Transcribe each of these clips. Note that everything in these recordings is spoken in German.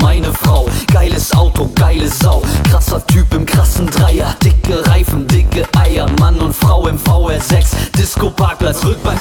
meine Frau. Geiles Auto, geile Sau. Krasser Typ im krassen Dreier. Dicke Reifen, dicke Eier. Mann und Frau im VR6. Disco-Parkplatz, Rückbank.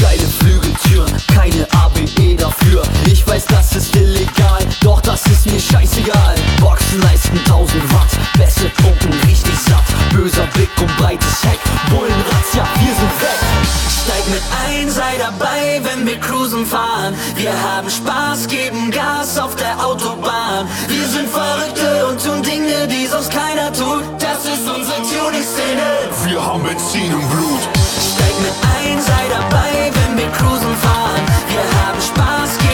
Geile Flügeltüren, keine ABE dafür. Ich weiß, das ist illegal, doch das ist mir scheißegal. Boxenleisten 1000 Watt, Bässe pumpen richtig satt. Böser Blick und breites Heck. Bullenratz, ja, wir sind weg. Steig mit ein, sei dabei, wenn wir cruisen fahren. Wir haben Spaß, geben Gas auf der Autobahn. Wir sind Verrückte und tun Dinge, die sonst keiner tut. Das ist unsere Tuning-Szene. Wir haben Benzin im Blut. Steig mit ein, sei dabei, wenn wir cruisen fahren. Wir haben Spaß, geben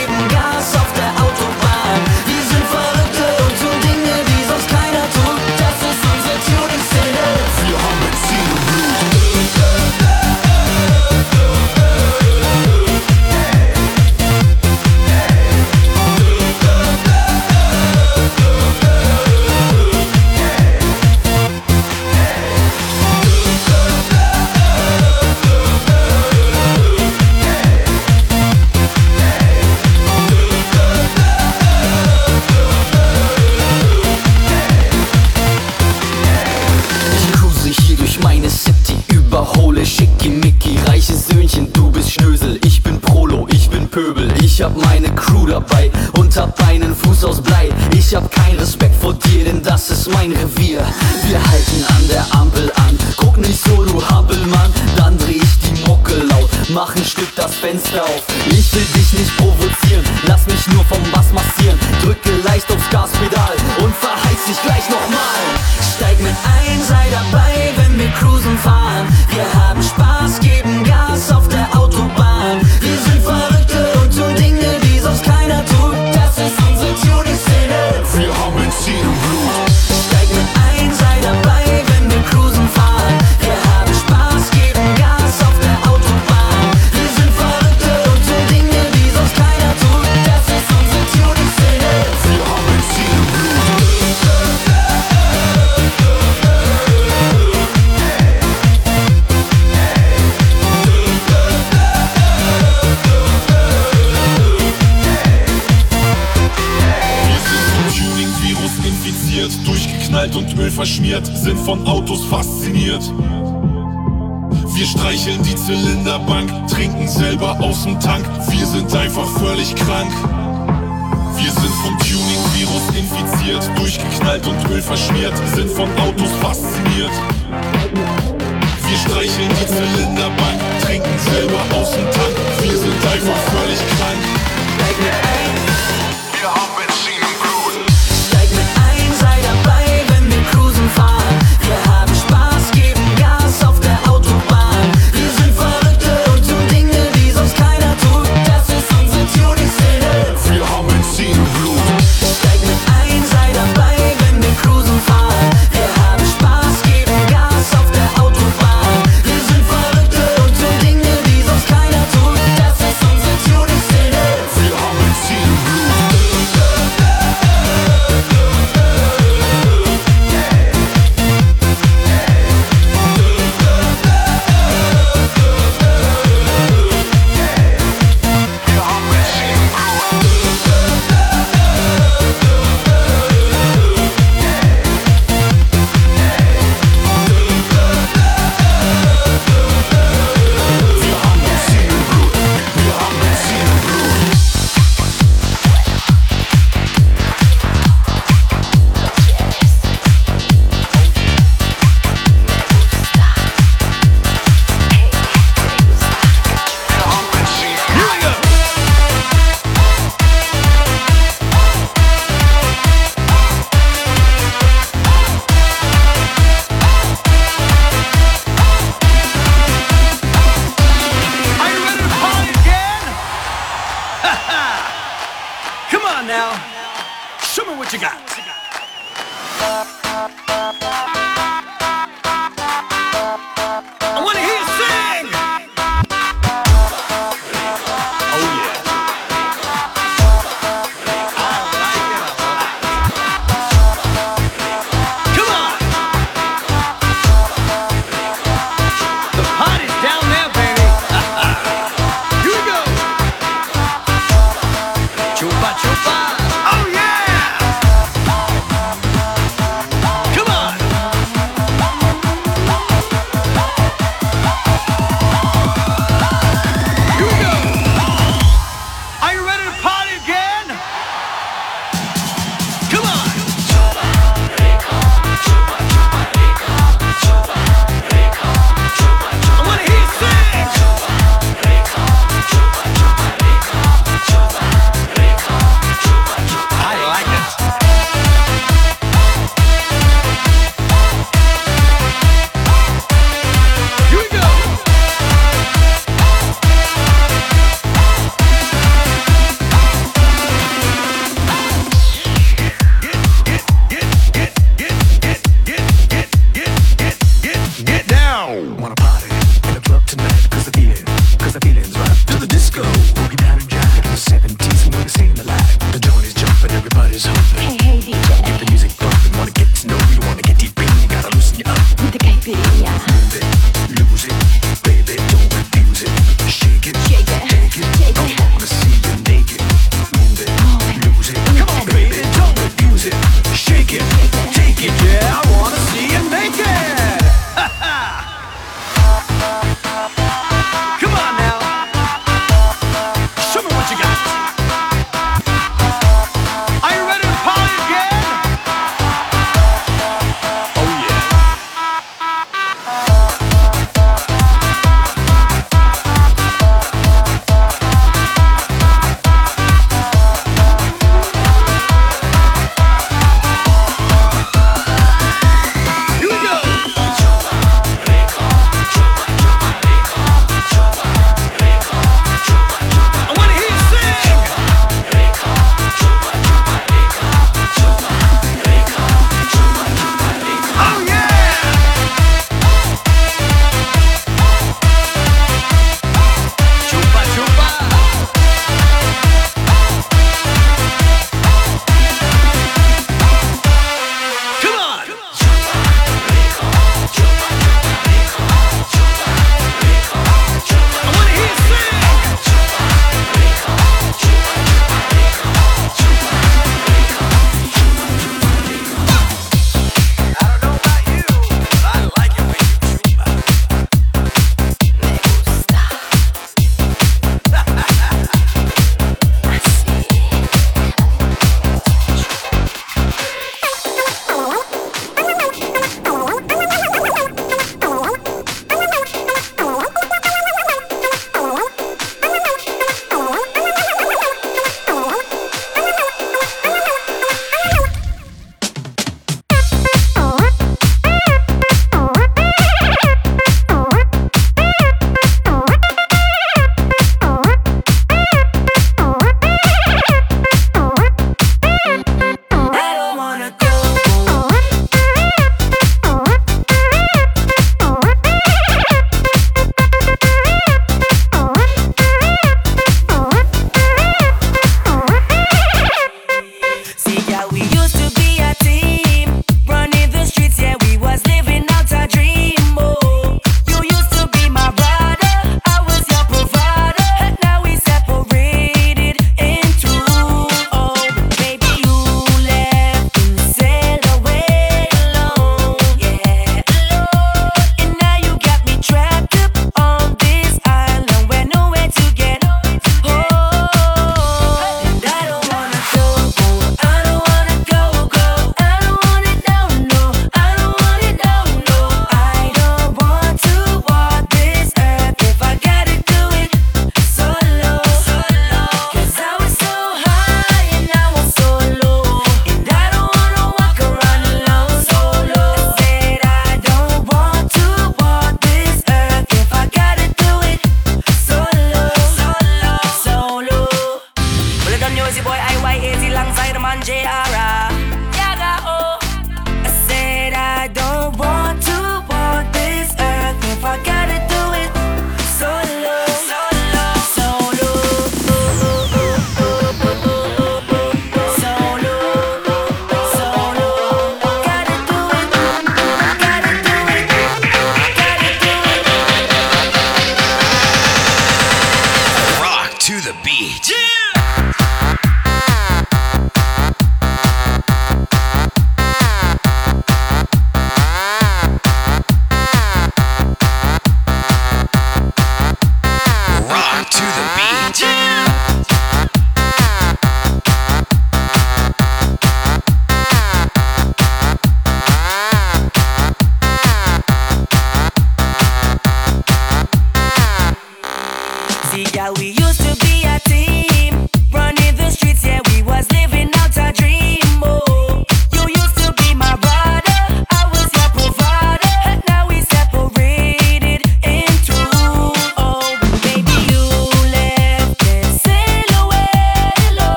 ich hab meine Crew dabei und hab einen Fuß aus Blei. Ich hab keinen Respekt vor dir, denn das ist mein Revier. Wir halten an der Ampel an, guck nicht so, du Hampelmann, dann dreh ich die Mucke laut, mach ein Stück das Fenster auf. Ich will dich nicht provozieren, lass mich nur vom Bass massieren, drücke leicht aufs Gaspedal und verheiz dich gleich nochmal. Steig mit ein, sei dabei, wenn wir cruisen fahren. Wir haben Spaß, geben sind von Autos fasziniert.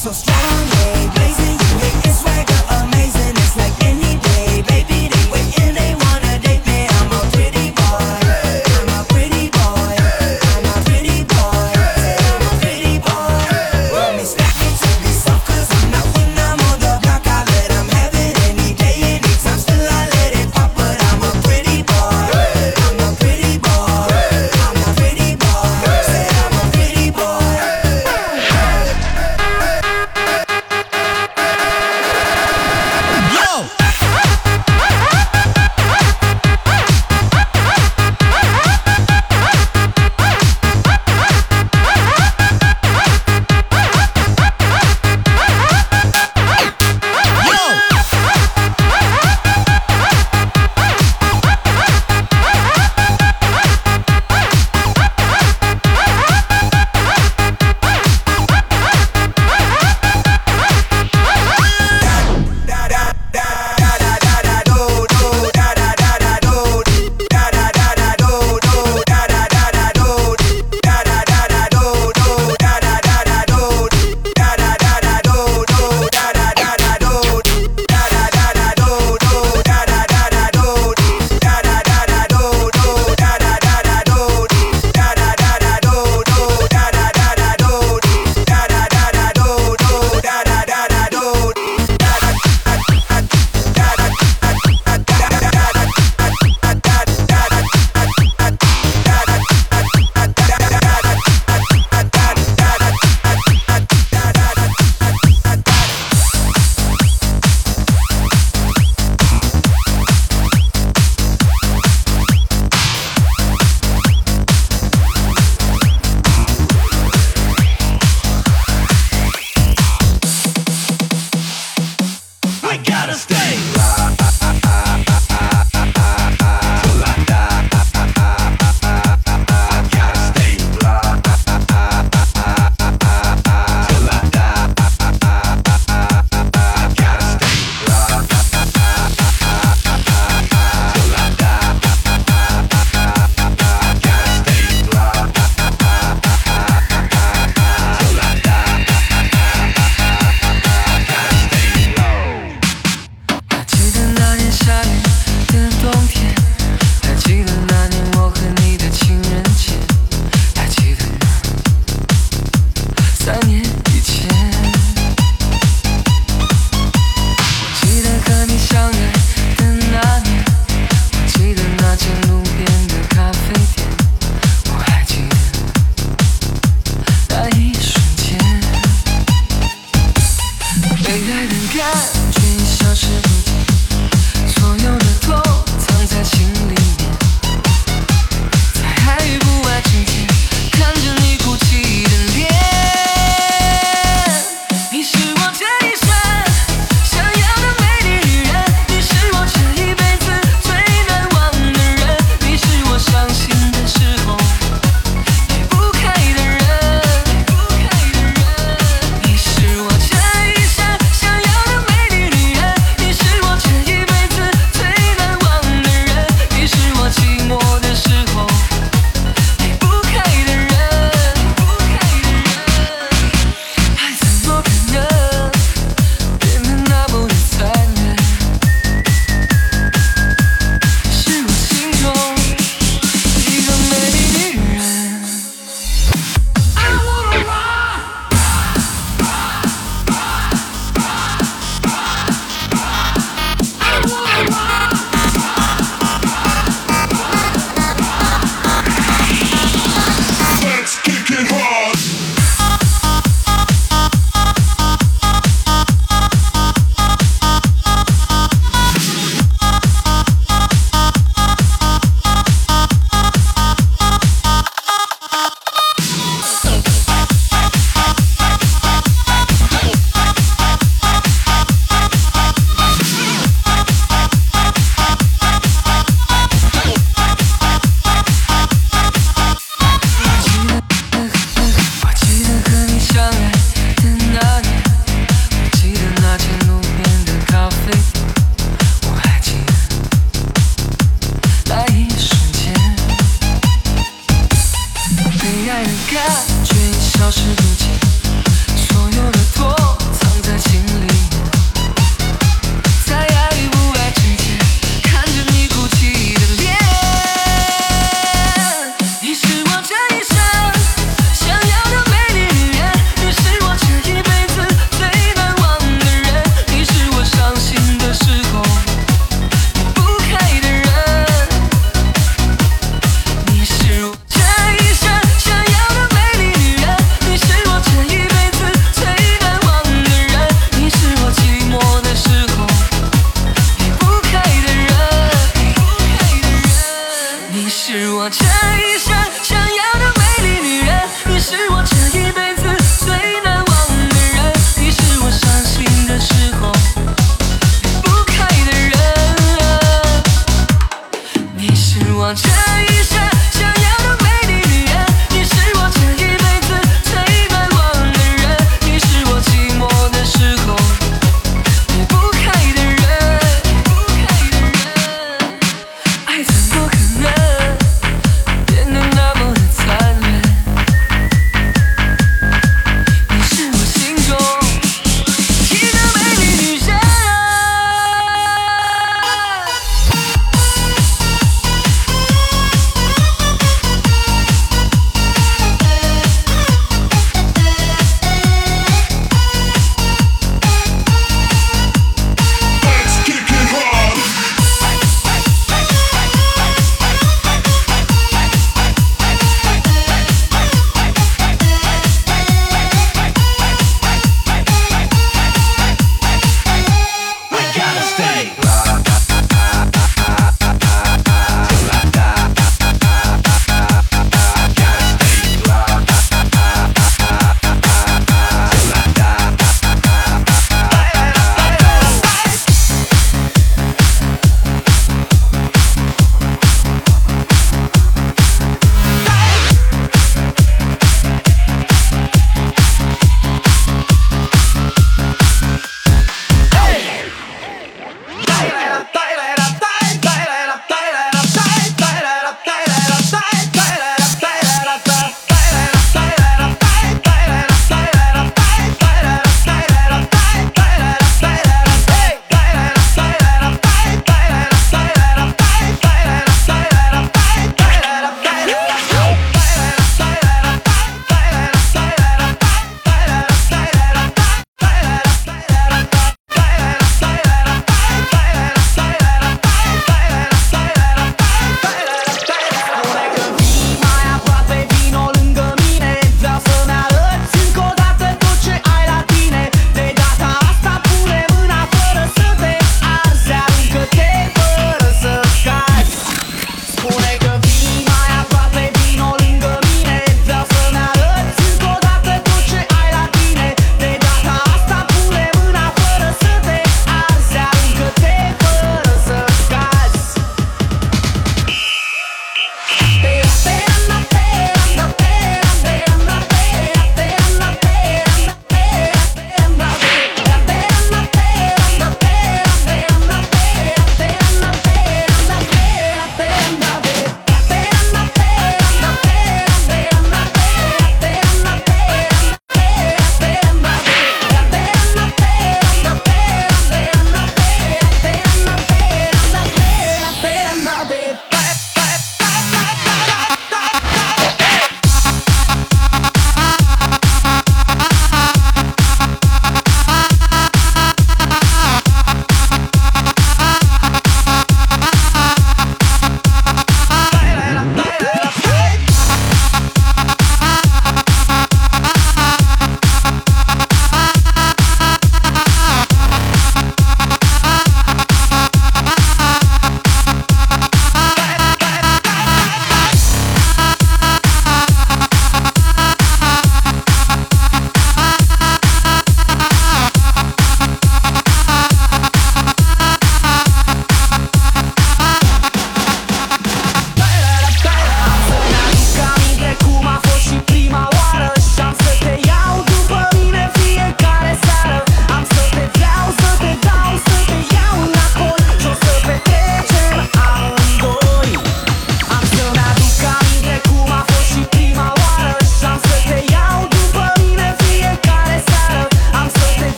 so strongly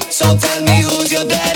So tell me who's your daddy.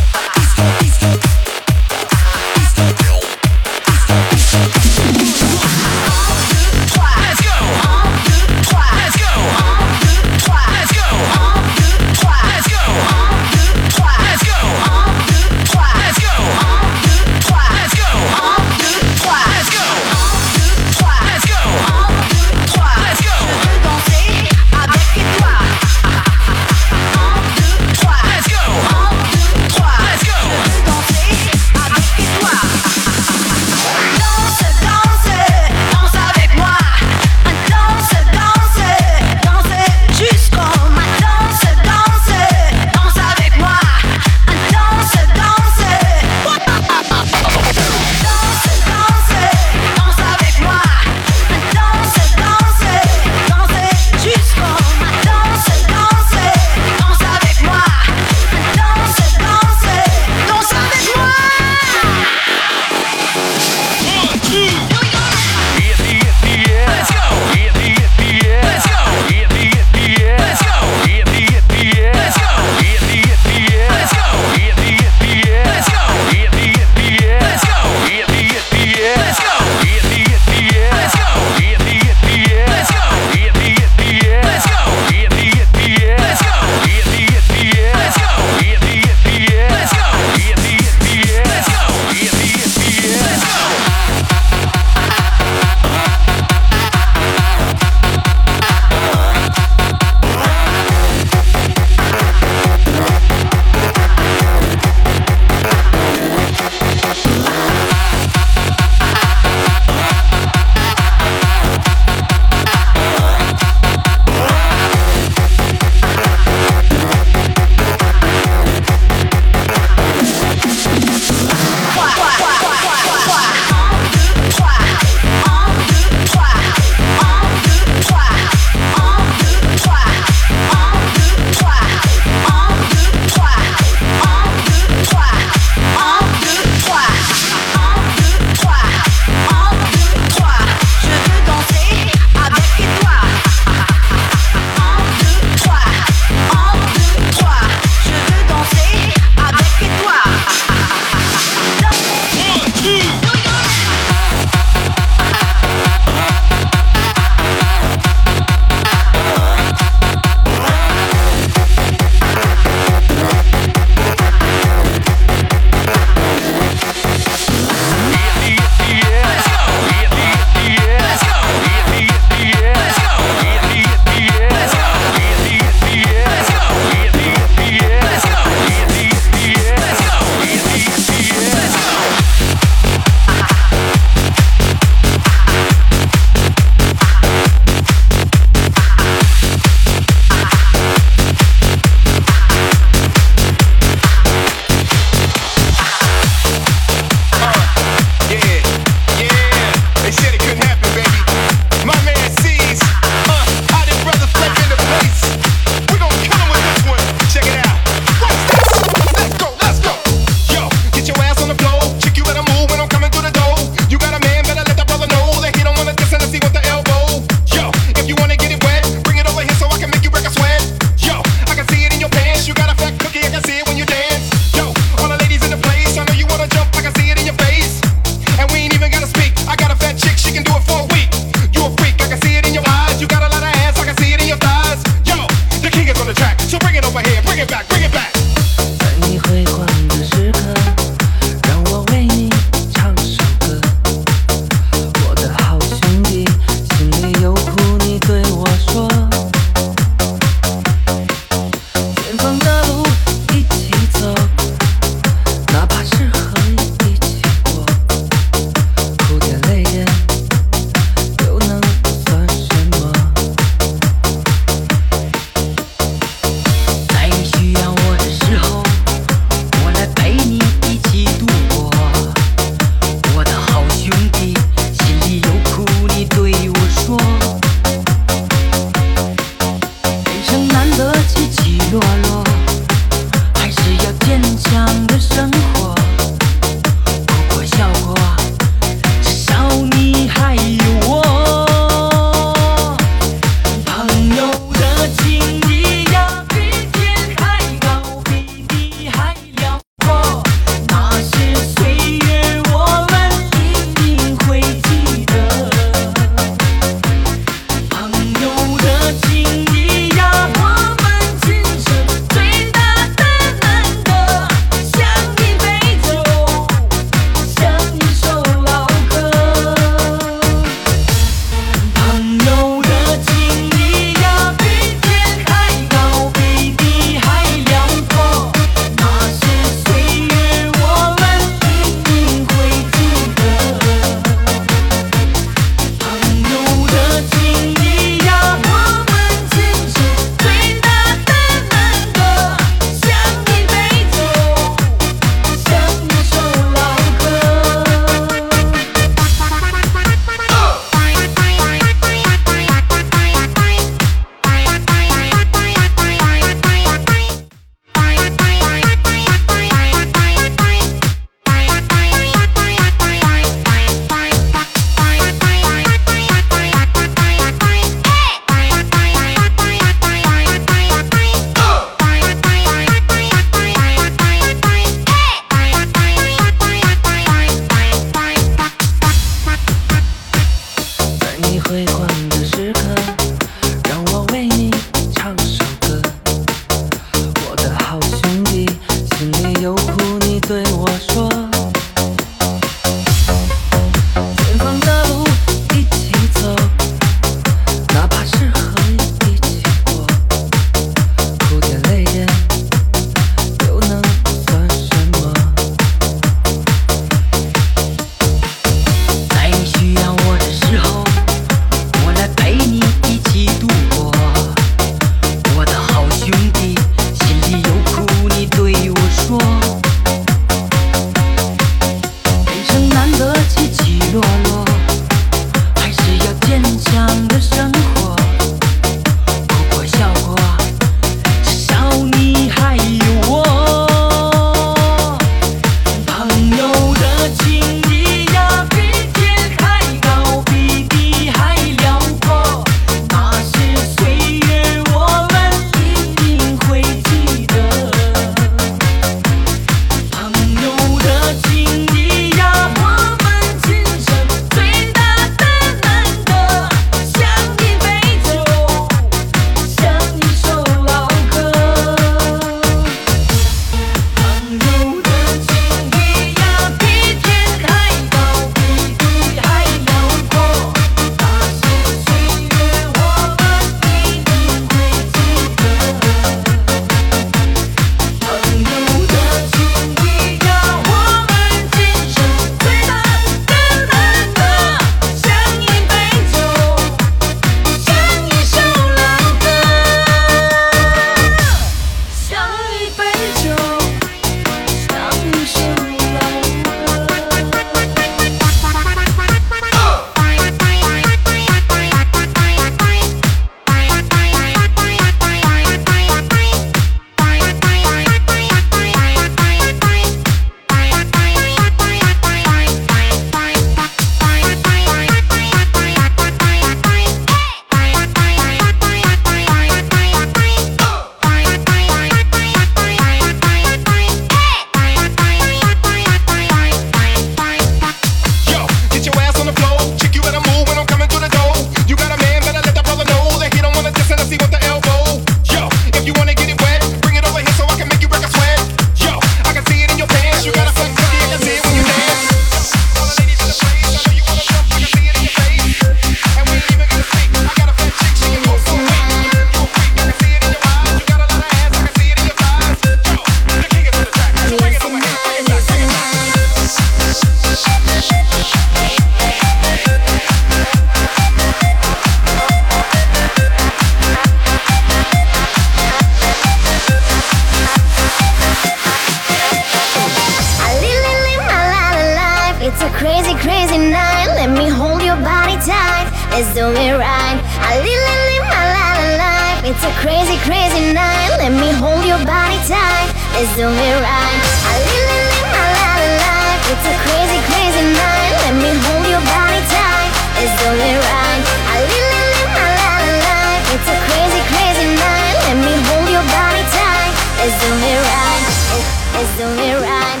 It's only right.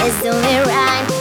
It's only right.